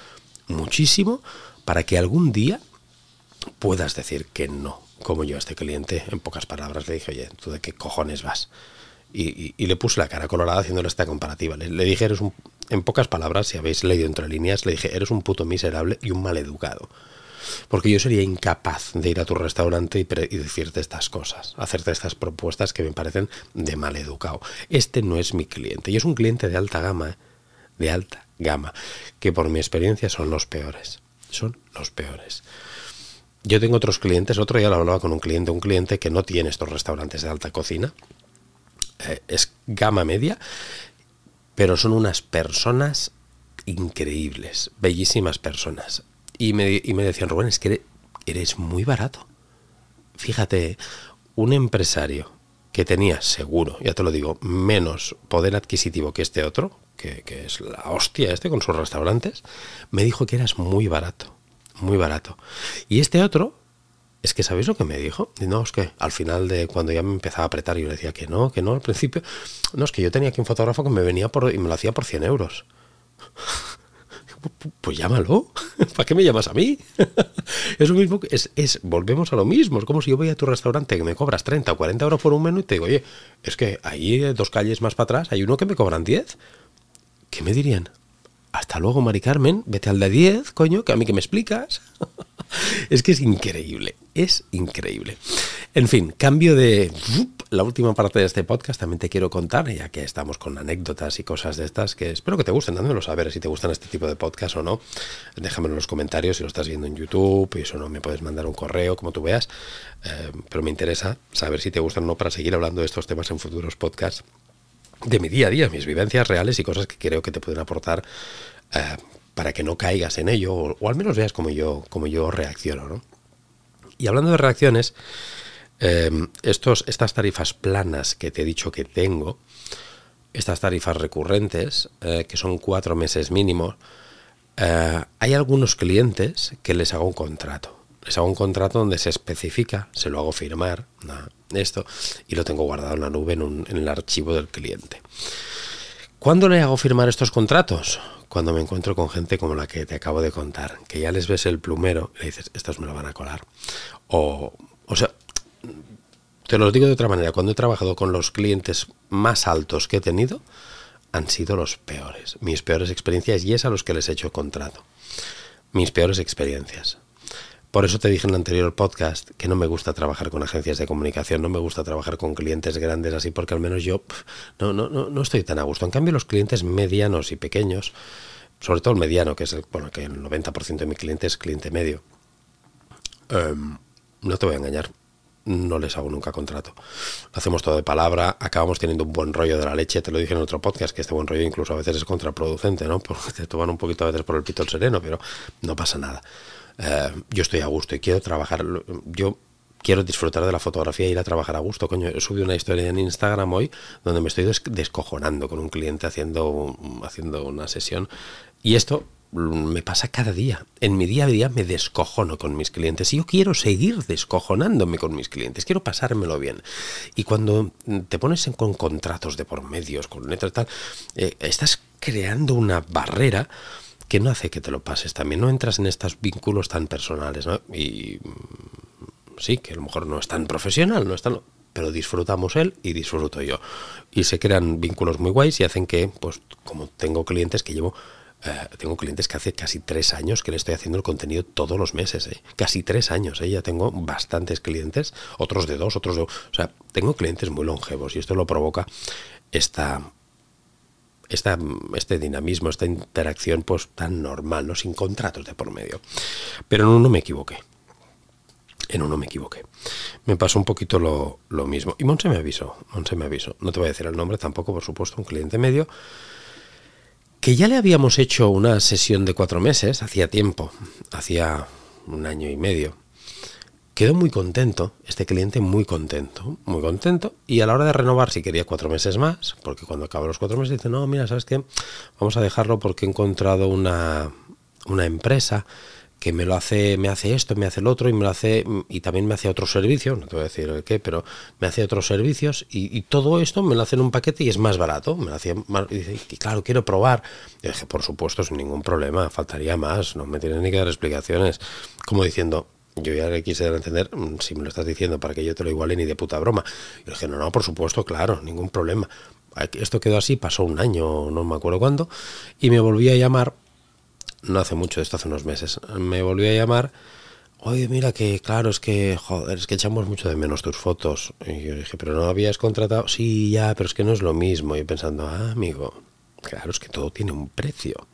muchísimo para que algún día puedas decir que no. Como yo a este cliente, en pocas palabras, le dije, oye, ¿tú de qué cojones vas? Y, le puse la cara colorada haciéndole esta comparativa. Le, dije, eres un, en pocas palabras, si habéis leído entre líneas, le dije, eres un puto miserable y un maleducado. Porque yo sería incapaz de ir a tu restaurante y, decirte estas cosas, hacerte estas propuestas que me parecen de maleducado. Este no es mi cliente y es un cliente de alta gama, ¿eh? de alta gama, que por mi experiencia son los peores. Son los peores. Yo tengo otros clientes, otro día lo hablaba con un cliente, un cliente que no tiene estos restaurantes de alta cocina, eh, es gama media, pero son unas personas increíbles, bellísimas personas. Y me, y me decían, Rubén, es que eres muy barato. Fíjate, un empresario que tenía seguro, ya te lo digo, menos poder adquisitivo que este otro, que, es la hostia este con sus restaurantes, me dijo que eras muy barato, muy barato. Y este otro, es que ¿sabéis lo que me dijo? no, es que al final de cuando ya me empezaba a apretar, yo le decía que no, que no, al principio, no, es que yo tenía aquí un fotógrafo que me venía por, y me lo hacía por 100 euros. pues llámalo. ¿Para qué me llamas a mí? es lo mismo, es, es, volvemos a lo mismo. Es como si yo voy a tu restaurante que me cobras 30 o 40 euros por un menú y te digo, oye, es que ahí dos calles más para atrás hay uno que me cobran 10. ¿Qué me dirían? Hasta luego, Mari Carmen, vete al de 10, coño, que a mí que me explicas. Es que es increíble, es increíble. En fin, cambio de la última parte de este podcast. También te quiero contar, ya que estamos con anécdotas y cosas de estas, que espero que te gusten. Házmelo saber si te gustan este tipo de podcast o no. Déjamelo en los comentarios si lo estás viendo en YouTube y eso no me puedes mandar un correo, como tú veas. Eh, pero me interesa saber si te gustan o no para seguir hablando de estos temas en futuros podcasts de mi día a día, mis vivencias reales y cosas que creo que te pueden aportar eh, para que no caigas en ello o, al menos veas cómo yo, yo reacciono. ¿no? Y hablando de reacciones, eh, estos, estas tarifas planas que te he dicho que tengo, estas tarifas recurrentes, eh, que son cuatro meses mínimo, hay algunos clientes que les hago un contrato. Les hago un contrato donde se especifica, se lo hago firmar, esto, y lo tengo guardado en la nube en el archivo del cliente. ¿Cuándo le hago firmar estos contratos? Cuando me encuentro con gente como la que te acabo de contar, que ya les ves el plumero y le dices, estos me lo van a colar. O, o sea, te lo digo de otra manera, cuando he trabajado con los clientes más altos que he tenido, han sido los peores. Mis peores experiencias y es a los que les he hecho contrato. Mis peores experiencias. Por eso te dije en el anterior podcast que no me gusta trabajar con agencias de comunicación, no me gusta trabajar con clientes grandes así, porque al menos yo no, no, no, no estoy tan a gusto. En cambio, los clientes medianos y pequeños, sobre todo el mediano, que es el, bueno, que el 90% de mi cliente es cliente medio, em, no te voy a engañar, no les hago nunca contrato. Hacemos todo de palabra, acabamos teniendo un buen rollo de la leche, te lo dije en otro podcast, que este buen rollo incluso a veces es contraproducente, ¿no? Porque te toman un poquito a veces por el pito el sereno, pero no pasa nada. Eh, yo estoy a gusto y quiero trabajar. Yo quiero disfrutar de la fotografía e ir a trabajar a gusto. Coño, subido una historia en Instagram hoy donde me estoy descojonando con un cliente haciendo, haciendo una sesión. Y esto me pasa cada día. En mi día a día me descojono con mis clientes y yo quiero seguir descojonándome con mis clientes, quiero pasármelo bien. Y cuando te pones con contratos de por medios, con letras tal, eh, estás creando una barrera que no hace que te lo pases también, no entras en estos vínculos tan personales, ¿no? Y mm, sí, que a lo mejor no es tan profesional, no es tan pero disfrutamos él y disfruto yo. Y se crean vínculos muy guays y hacen que, pues, como tengo clientes que llevo, eh, tengo clientes que hace casi tres años que le estoy haciendo el contenido todos los meses, ¿eh? casi tres años, ¿eh? ya tengo bastantes clientes, otros de dos, otros de... O sea, tengo clientes muy longevos y esto lo provoca esta, esta, este dinamismo, esta interacción pues tan normal, ¿no? sin contratos de por medio. Pero en uno me equivoqué. En uno me equivoqué. Me pasó un poquito lo, mismo. Y Monse me avisó, Monse me avisó. No te voy a decir el nombre tampoco, por supuesto, un cliente medio. Que ya le habíamos hecho una sesión de cuatro meses, hacía tiempo, hacía un año y medio Quedó muy contento, este cliente muy contento, muy contento. Y a la hora de renovar, si quería cuatro meses más, porque cuando acaba los cuatro meses dice, no, mira, ¿sabes qué? Vamos a dejarlo porque he encontrado una, una empresa que me lo hace, me hace esto, me hace el otro y me lo hace y también me hace otros servicios, no te voy a decir el qué, pero me hace otros servicios y, todo esto me lo hace en un paquete y es más barato, me lo hacía más, y dice, claro, quiero probar. Y dije, por supuesto, sin ningún problema, faltaría más, no me tienes ni que dar explicaciones, como diciendo, yo ya le quise entender, mm, si me lo estás diciendo para que yo te lo iguale ni de puta broma. Y dije, no, no, por supuesto, claro, ningún problema. Esto quedó así, pasó un año, no me acuerdo cuándo, y me volví a llamar, no hace mucho, esto hace unos meses, me volví a llamar, oye, mira que, claro, es que, joder, es que echamos mucho de menos tus fotos. Y yo dije, pero no habías contratado, sí, ya, pero es que no es lo mismo. Y pensando, ah, amigo, claro, es que todo tiene un precio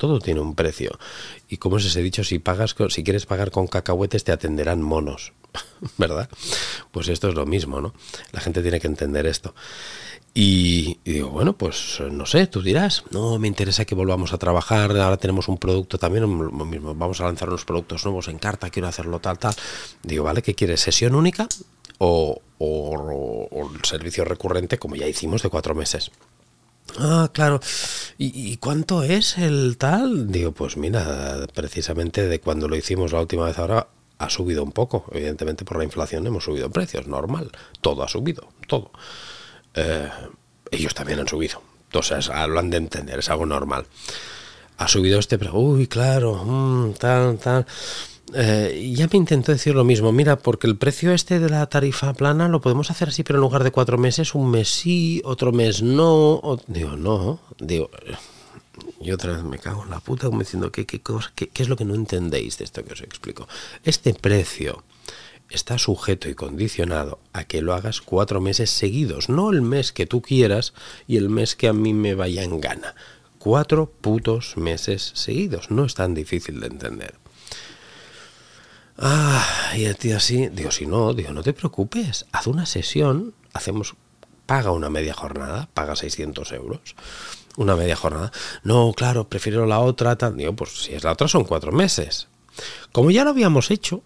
todo tiene un precio. Y como os he dicho, si pagas, si quieres pagar con cacahuetes, te atenderán monos, ¿verdad? Pues esto es lo mismo, ¿no? La gente tiene que entender esto. Y, digo, bueno, pues no sé, tú dirás, no, me interesa que volvamos a trabajar, ahora tenemos un producto también, vamos a lanzar unos productos nuevos en carta, quiero hacerlo tal, tal. Digo, ¿vale? ¿Qué quieres? ¿Sesión única o, servicio recurrente como ya hicimos de cuatro meses? Ah, claro. ¿Y, cuánto es el tal? Digo, pues mira, precisamente de cuando lo hicimos la última vez ahora ha subido un poco. Evidentemente por la inflación hemos subido precios, normal. Todo ha subido, todo. Eh, ellos también han subido. Entonces lo de entender, es algo normal. Ha subido este, pero, uy, claro, mm, tal, tal. Eh, ya me intentó decir lo mismo. Mira, porque el precio este de la tarifa plana lo podemos hacer así, pero en lugar de cuatro meses, un mes sí, otro mes no. digo, no. Digo, y otra vez me cago en la puta como diciendo, ¿qué, qué, qué, es lo que no entendéis de esto que os explico? Este precio está sujeto y condicionado a que lo hagas cuatro meses seguidos, no el mes que tú quieras y el mes que a mí me vaya en gana. Cuatro putos meses seguidos, no es tan difícil de entender. Ah, y a ti así, digo, si no, digo, no te preocupes, haz una sesión, hacemos, paga una media jornada, paga 600 euros, una media jornada. No, claro, prefiero la otra, tal. Digo, pues si es la otra son cuatro meses. Como ya lo habíamos hecho,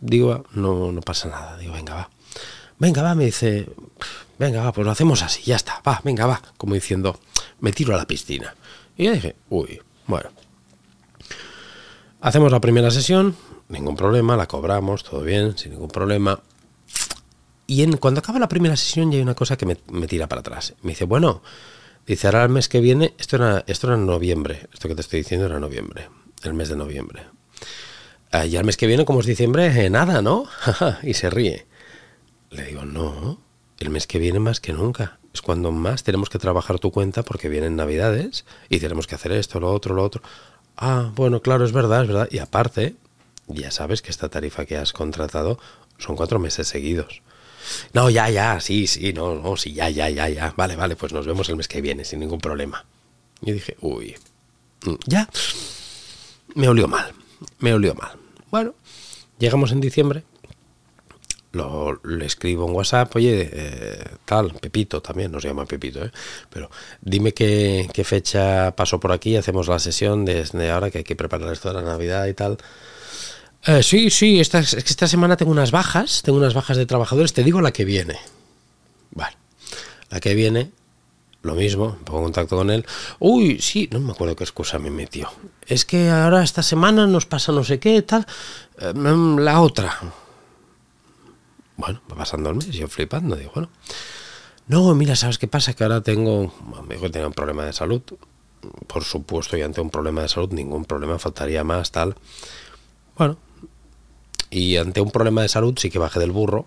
digo, no, no pasa nada. Digo, venga, va. Venga, va, me dice, venga, va, pues lo hacemos así, ya está, va, venga, va. Como diciendo, me tiro a la piscina. Y ya dije, uy, bueno. Hacemos la primera sesión, ningún problema, la cobramos, todo bien, sin ningún problema. Y en, cuando acaba la primera sesión ya hay una cosa que me, tira para atrás. Me dice, bueno, dice, ahora el mes que viene, esto era, esto era en noviembre, esto que te estoy diciendo era noviembre, el mes de noviembre. Ah, y al mes que viene, como es diciembre, eh, nada, ¿no? y se ríe. Le digo, no, el mes que viene más que nunca. Es cuando más tenemos que trabajar tu cuenta porque vienen navidades y tenemos que hacer esto, lo otro, lo otro. Ah, bueno, claro, es verdad, es verdad. Y aparte, ya sabes que esta tarifa que has contratado son cuatro meses seguidos. No, ya, ya, sí, sí, no, no, sí, ya, ya, ya, ya. Vale, vale, pues nos vemos el mes que viene sin ningún problema. Y dije, uy, mm, ya, me olió mal, me olió mal. Bueno, llegamos en diciembre, lo, escribo en WhatsApp, oye, eh, tal, Pepito también, nos llama Pepito, ¿eh? pero dime qué, fecha pasó por aquí, hacemos la sesión desde ahora que hay que preparar esto de la Navidad y tal. Eh, sí, sí, esta, esta semana tengo unas bajas, tengo unas bajas de trabajadores, te digo la que viene. Vale, la que viene lo mismo, pongo en contacto con él. Uy, sí, no me acuerdo qué excusa me metió. Es que ahora esta semana nos pasa no sé qué, tal. Eh, mm, la otra. Bueno, va pasando el mes, yo flipando, digo, bueno. No, mira, ¿sabes qué pasa? Que ahora tengo, me dijo que tenía un problema de salud. Por supuesto, y ante un problema de salud, ningún problema, faltaría más, tal. Bueno, y ante un problema de salud sí que bajé del burro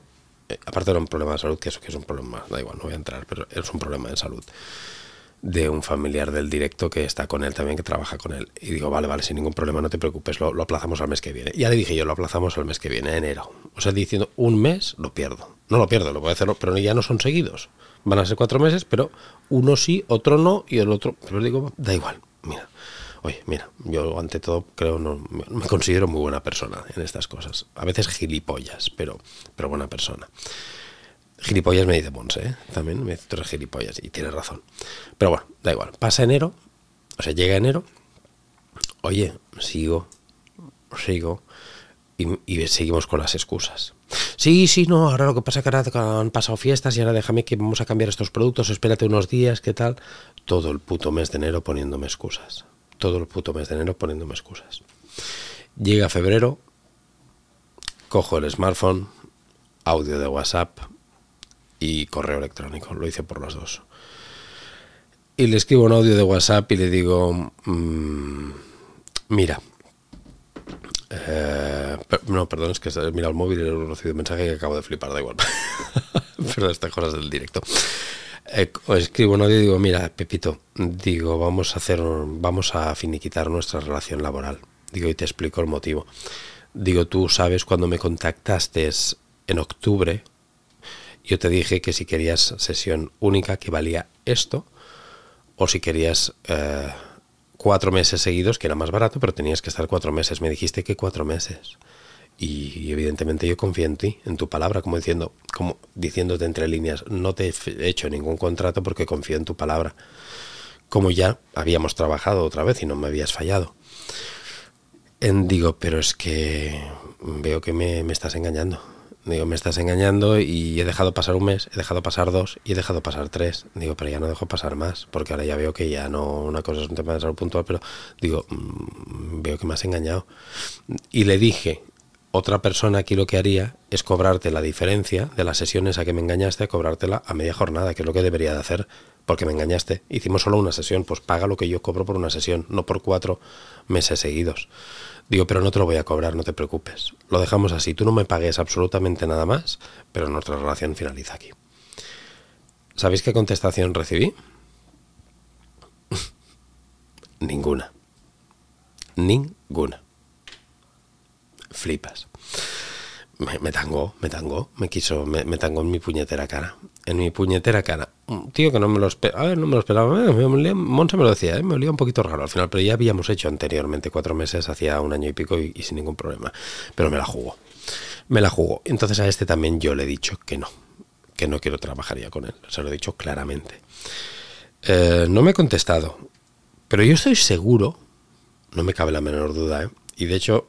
eh, aparte de un problema de salud, que eso que es un problema, da igual, no voy a entrar, pero es un problema de salud de un familiar del directo que está con él también, que trabaja con él. Y digo, vale, vale, sin ningún problema, no te preocupes, lo, aplazamos al mes que viene. Ya le dije yo, lo aplazamos al mes que viene, enero. O sea, diciendo, un mes lo pierdo. No lo pierdo, lo voy a hacer, pero ya no son seguidos. Van a ser cuatro meses, pero uno sí, otro no, y el otro, pero digo, da igual, mira, Oye, mira, yo ante todo creo, no, me considero muy buena persona en estas cosas. A veces gilipollas, pero, pero buena persona. Gilipollas me dice Ponce, ¿eh? también me dice, tú eres gilipollas y tienes razón. Pero bueno, da igual. Pasa enero, o sea, llega enero, oye, sigo, sigo, y, y, seguimos con las excusas. Sí, sí, no, ahora lo que pasa es que ahora han pasado fiestas y ahora déjame que vamos a cambiar estos productos, espérate unos días, ¿qué tal? Todo el puto mes de enero poniéndome excusas todo el puto mes de enero poniéndome excusas. Llega febrero, cojo el smartphone, audio de WhatsApp y correo electrónico. Lo hice por los dos. Y le escribo un audio de WhatsApp y le digo, mm, mira, eh, no, perdón, es que he mirado el móvil y he recibido un mensaje que acabo de flipar, da igual. Pero estas cosas del directo. Eh, escribo un audio y digo, mira, Pepito, digo, vamos a hacer, vamos a finiquitar nuestra relación laboral. Digo, y te explico el motivo. Digo, tú sabes cuando me contactaste en octubre, yo te dije que si querías sesión única que valía esto, o si querías eh, cuatro meses seguidos, que era más barato, pero tenías que estar cuatro meses. Me dijiste que cuatro meses. Y, evidentemente yo confío en ti, en tu palabra, como diciendo, como diciéndote entre líneas, no te he hecho ningún contrato porque confío en tu palabra. Como ya habíamos trabajado otra vez y no me habías fallado. En, digo, pero es que veo que me, me estás engañando. Digo, me estás engañando y he dejado pasar un mes, he dejado pasar dos y he dejado pasar tres. Digo, pero ya no dejo pasar más, porque ahora ya veo que ya no, una cosa es un tema de salud puntual, pero digo, mm, veo que me has engañado. Y le dije, otra persona aquí lo que haría es cobrarte la diferencia de las sesiones a que me engañaste, cobrártela a media jornada, que es lo que debería de hacer, porque me engañaste. Hicimos solo una sesión, pues paga lo que yo cobro por una sesión, no por cuatro meses seguidos. Digo, pero no te lo voy a cobrar, no te preocupes. Lo dejamos así, tú no me pagues absolutamente nada más, pero nuestra relación finaliza aquí. ¿Sabéis qué contestación recibí? Ninguna. Ninguna flipas. me, me tangó, me tangó, me quiso, me, me, tangó en mi puñetera cara. En mi puñetera cara. Un tío que no me lo esperaba, a ver, no me lo esperaba. Eh, me, lo decía, eh, me olía un poquito raro al final, pero ya habíamos hecho anteriormente cuatro meses, hacía un año y pico y, sin ningún problema. Pero me la jugó. Me la jugó. Entonces a este también yo le he dicho que no, que no quiero trabajar ya con él. Se lo he dicho claramente. Eh, no me he contestado, pero yo estoy seguro, no me cabe la menor duda, ¿eh? y de hecho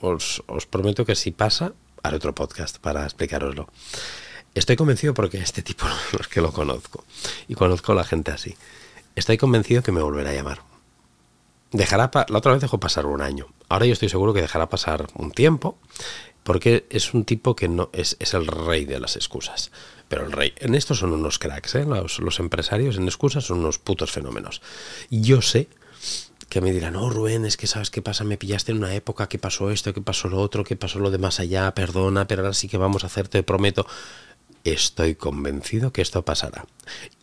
os, os, prometo que si pasa, haré otro podcast para explicaroslo. Estoy convencido porque este tipo es que lo conozco y conozco a la gente así. Estoy convencido que me volverá a llamar. Dejará la otra vez dejó pasar un año. Ahora yo estoy seguro que dejará pasar un tiempo porque es un tipo que no es, es el rey de las excusas. Pero el rey, en esto son unos cracks, ¿eh? los, los empresarios en excusas son unos putos fenómenos. Yo sé que me dirán, no, Rubén, es que sabes qué pasa, me pillaste en una época, que pasó esto, que pasó lo otro, que pasó lo de más allá, perdona, pero ahora sí que vamos a hacer, te prometo. Estoy convencido que esto pasará.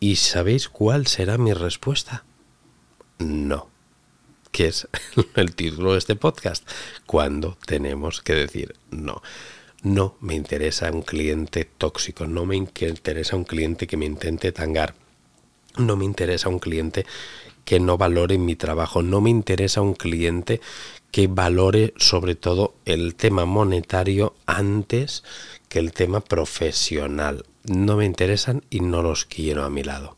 ¿Y sabéis cuál será mi respuesta? No. Que es el título de este podcast. Cuando tenemos que decir no. No me interesa un cliente tóxico, no me interesa un cliente que me intente tangar, no me interesa un cliente que no valore mi trabajo, no me interesa un cliente que valore sobre todo el tema monetario antes que el tema profesional. No me interesan y no los quiero a mi lado.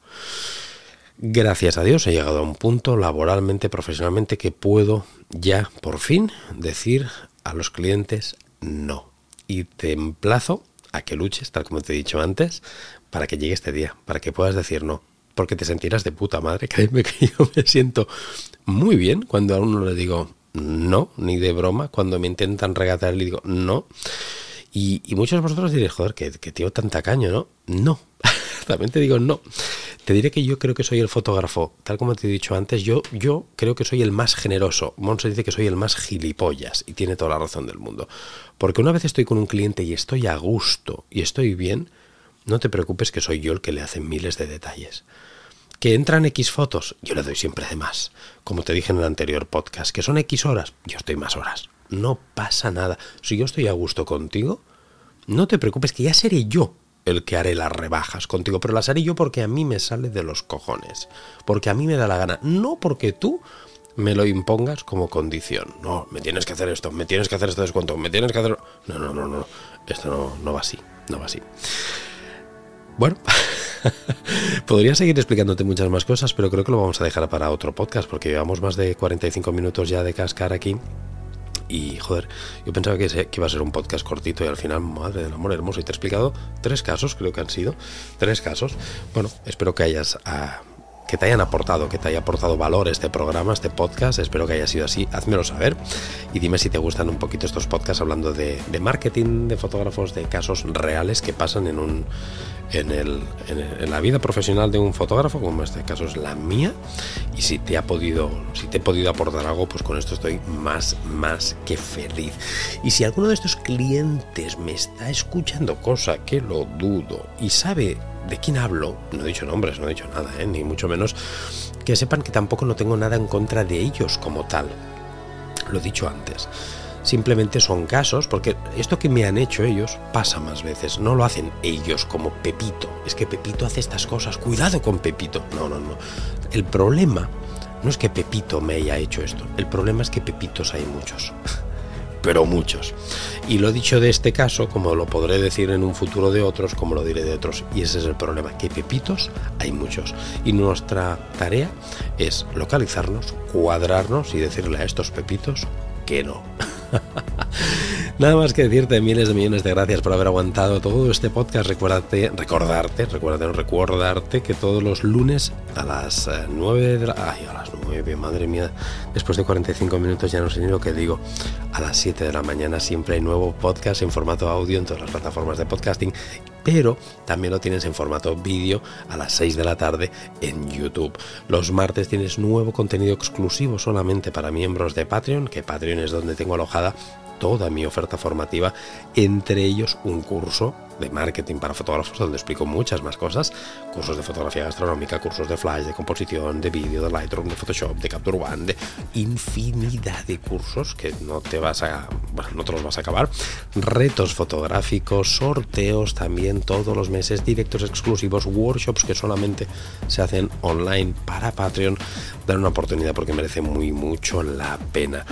Gracias a Dios he llegado a un punto laboralmente, profesionalmente, que puedo ya por fin decir a los clientes no. Y te emplazo a que luches, tal como te he dicho antes, para que llegue este día, para que puedas decir no porque te sentirás de puta madre. Créeme que yo me siento muy bien cuando a uno le digo no, ni de broma, cuando me intentan regatear le digo no. Y, muchos de vosotros diréis, joder, que, que tío tan ¿no? No, también te digo no. Te diré que yo creo que soy el fotógrafo, tal como te he dicho antes, yo, yo creo que soy el más generoso. Monse dice que soy el más gilipollas y tiene toda la razón del mundo. Porque una vez estoy con un cliente y estoy a gusto y estoy bien, no te preocupes que soy yo el que le hace miles de detalles. Que entran X fotos, yo le doy siempre de más. Como te dije en el anterior podcast, que son X horas, yo estoy más horas. No pasa nada. Si yo estoy a gusto contigo, no te preocupes que ya seré yo el que haré las rebajas contigo, pero las haré yo porque a mí me sale de los cojones, porque a mí me da la gana, no porque tú me lo impongas como condición. No, me tienes que hacer esto, me tienes que hacer este descuento, me tienes que hacer... No, no, no, no, esto no, no va así, no va así. Bueno, podría seguir explicándote muchas más cosas, pero creo que lo vamos a dejar para otro podcast porque llevamos más de 45 minutos ya de cascar aquí. Y joder, yo pensaba que, iba a ser un podcast cortito y al final, madre del amor hermoso, y te he explicado tres casos, creo que han sido tres casos. Bueno, espero que hayas ah, que te hayan aportado, que te haya aportado valor este programa, este podcast. Espero que haya sido así. Házmelo saber y dime si te gustan un poquito estos podcasts hablando de, marketing de fotógrafos, de casos reales que pasan en un en, el, en, en, la vida profesional de un fotógrafo, como en este caso es la mía. Y si te ha podido, si te he podido aportar algo, pues con esto estoy más, más que feliz. Y si alguno de estos clientes me está escuchando, cosa que lo dudo, y sabe de quién hablo, no he dicho nombres, no he dicho nada, ¿eh? ni mucho menos, que sepan que tampoco no tengo nada en contra de ellos como tal. Lo he dicho antes. Simplemente son casos, porque esto que me han hecho ellos pasa más veces. No lo hacen ellos como Pepito. Es que Pepito hace estas cosas. Cuidado con Pepito. No, no, no. El problema no es que Pepito me haya hecho esto. El problema es que Pepitos hay muchos pero muchos. Y lo dicho de este caso, como lo podré decir en un futuro de otros, como lo diré de otros. Y ese es el problema, que pepitos hay muchos. Y nuestra tarea es localizarnos, cuadrarnos y decirle a estos pepitos que no. Nada más que decirte miles de millones de gracias por haber aguantado todo este podcast. Recuérdate, recordarte, recuérdate, recordarte que todos los lunes a las 9 eh, de la... Ay, a las 9, madre mía. Después de 45 minutos ya no sé ni lo que digo. A las 7 de la mañana siempre hay nuevo podcast en formato audio en todas las plataformas de podcasting. Pero también lo tienes en formato vídeo a las 6 de la tarde en YouTube. Los martes tienes nuevo contenido exclusivo solamente para miembros de Patreon, que Patreon es donde tengo alojada toda mi oferta formativa, entre ellos un curso de marketing para fotógrafos, donde explico muchas más cosas, cursos de fotografía gastronómica, cursos de flash, de composición, de vídeo, de Lightroom, de Photoshop, de Capture One, de infinidad de cursos que no te vas a, bueno, no te los vas a acabar, retos fotográficos, sorteos también todos los meses, directos exclusivos, workshops que solamente se hacen online para Patreon, dar una oportunidad porque merece muy mucho la pena.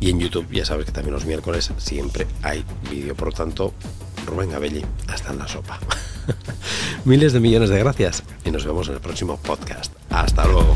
Y en YouTube ya sabes que también los miércoles siempre hay vídeo, por lo tanto Rubén Gabelli, hasta en la sopa. Miles de millones de gracias y nos vemos en el próximo podcast. Hasta luego.